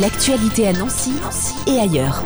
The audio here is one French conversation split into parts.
L'actualité à Nancy et ailleurs.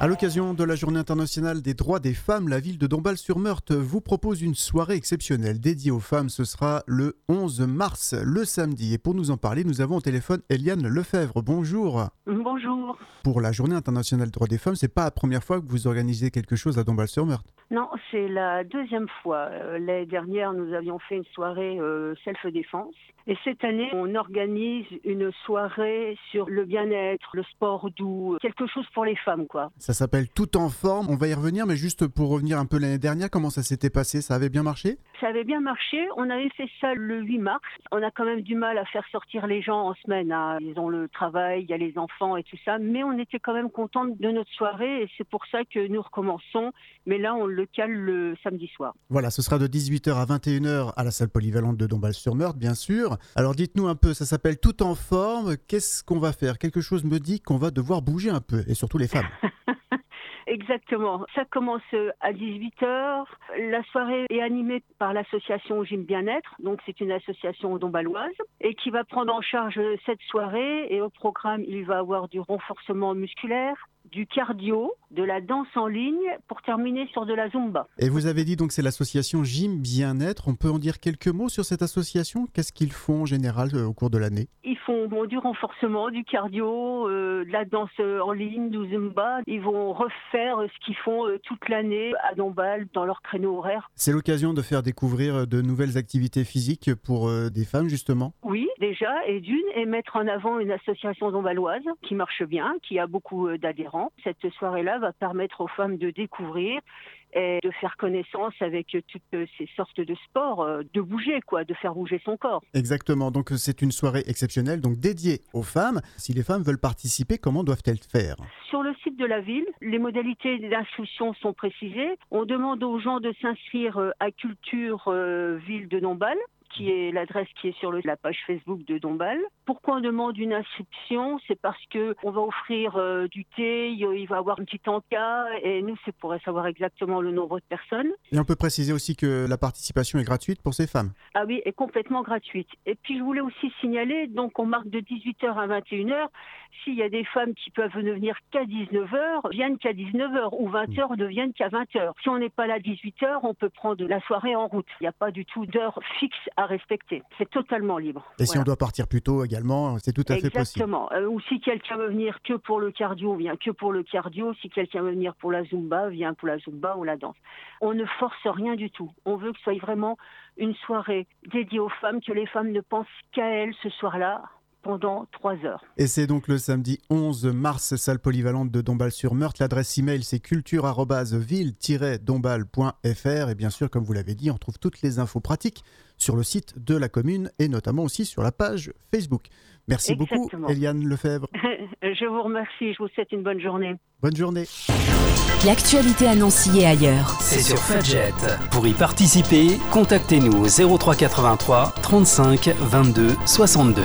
À l'occasion de la Journée internationale des droits des femmes, la ville de Dombasle-sur-Meurthe vous propose une soirée exceptionnelle dédiée aux femmes. Ce sera le 11 mars, le samedi. Et pour nous en parler, nous avons au téléphone Eliane Lefebvre. Bonjour. Bonjour. Pour la Journée internationale des droits des femmes, c'est pas la première fois que vous organisez quelque chose à Dombasle-sur-Meurthe. Non, c'est la deuxième fois. Euh, L'année dernière, nous avions fait une soirée euh, self-défense. Et cette année, on organise une soirée sur le bien-être, le sport doux, quelque chose pour les femmes, quoi. Ça s'appelle Tout en forme. On va y revenir, mais juste pour revenir un peu l'année dernière, comment ça s'était passé? Ça avait bien marché? Ça avait bien marché. On avait fait ça le 8 mars. On a quand même du mal à faire sortir les gens en semaine. hein. Ils ont le travail, il y a les enfants et tout ça. Mais on était quand même contente de notre soirée et c'est pour ça que nous recommençons. Mais là, on le cale le samedi soir. Voilà, ce sera de 18h à 21h à la salle polyvalente de Dombasle-sur-Meurthe, bien sûr. Alors dites-nous un peu, ça s'appelle Tout en forme. Qu'est-ce qu'on va faire? Quelque chose me dit qu'on va devoir bouger un peu, et surtout les femmes. Exactement. Ça commence euh, à 18h. La soirée est animée par l'association Gym Bien-être. Donc, c'est une association dombaloise et qui va prendre en charge cette soirée. Et au programme, il va avoir du renforcement musculaire, du cardio, de la danse en ligne pour terminer sur de la zumba. Et vous avez dit donc c'est l'association Gym Bien-être. On peut en dire quelques mots sur cette association? Qu'est-ce qu'ils font en général euh, au cours de l'année? Ils font bon, du renforcement, du cardio, euh, de la danse en ligne, du zumba. Ils vont refaire ce qu'ils font euh, toute l'année à Dombasle dans leur créneau horaire. C'est l'occasion de faire découvrir euh, de nouvelles activités physiques pour des femmes justement. Oui, déjà, et d'une, et mettre en avant une association dombaloise qui marche bien, qui a beaucoup d'adhérents. Cette soirée-là va permettre aux femmes de découvrir et de faire connaissance avec toutes ces sortes de sports, euh, de bouger, quoi, de faire bouger son corps. Exactement, donc euh, c'est une soirée exceptionnelle, donc dédiée aux femmes. Si les femmes veulent participer, comment doivent-elles faire? Sur le site de la ville, les modalités d'inscription sont précisées. On demande aux gens de s'inscrire euh, à Culture euh, Ville de Dombasle qui est l'adresse qui est sur le- la page Facebook de Dombasle. Pourquoi on demande une inscription? C'est parce que on va offrir euh, du thé, il va y avoir un petit encas, et nous, c'est pour savoir exactement le nombre de personnes. Et on peut préciser aussi que la participation est gratuite pour ces femmes. Ah oui, est complètement gratuite. Et puis je voulais aussi signaler, donc on marque de 18h à 21h. S'il y a des femmes qui peuvent ne venir qu'à 19h, viennent qu'à 19h ou 20h ne viennent qu'à 20h. Si on n'est pas là à 18h, on peut prendre la soirée en route. Il n'y a pas du tout d'heure fixe à respecter. C'est totalement libre. Et si on doit partir plus tôt également, c'est tout à fait possible. Exactement. Euh, ou si quelqu'un veut venir que pour le cardio, vient que pour le cardio. Si quelqu'un veut venir pour la zumba, vient pour la zumba ou la danse. On ne force rien du tout. On veut que ce soit vraiment une soirée dédiée aux femmes, que les femmes ne pensent qu'à elles ce soir-là pendant trois heures. Et c'est donc le samedi 11 mars, salle polyvalente de Dombasle-sur-Meurthe. L'adresse email c'est culture-ville-dombasle.fr. Et bien sûr, comme vous l'avez dit, on trouve toutes les infos pratiques sur le site de la commune et notamment aussi sur la page Facebook. Merci beaucoup. Eliane Lefebvre. je vous remercie. Je vous souhaite une bonne journée. Bonne journée. L'actualité à Nancy et ailleurs. C'est sur Fudget. Pour y participer, contactez-nous au 0383 35 22 62.